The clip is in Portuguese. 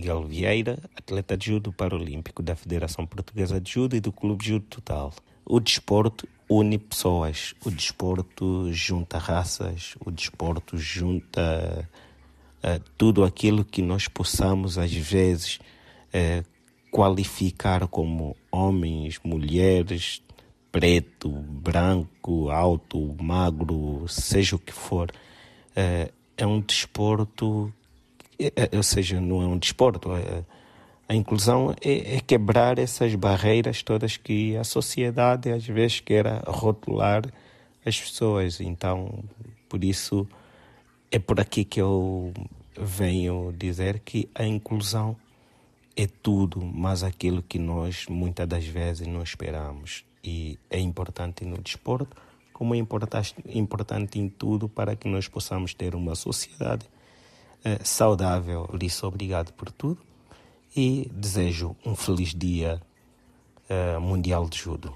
Miguel Vieira, atleta de judo paralímpico da Federação Portuguesa de Judo e do Clube Judo Total. O desporto une pessoas, o desporto junta raças, o desporto junta uh, tudo aquilo que nós possamos, às vezes, uh, qualificar como homens, mulheres, preto, branco, alto, magro, seja o que for. Uh, é um desporto ou seja, não é um desporto. É, a inclusão é, é, quebrar essas barreiras todas que a sociedade às vezes quer rotular as pessoas. Então, por isso, é por aqui que eu venho dizer que a inclusão é tudo, mas aquilo que nós muitas das vezes não esperamos. E é importante no desporto, como é importante, em tudo para que nós possamos ter uma sociedade saudável. Lisso, obrigado por tudo e desejo um feliz dia uh, mundial de judo.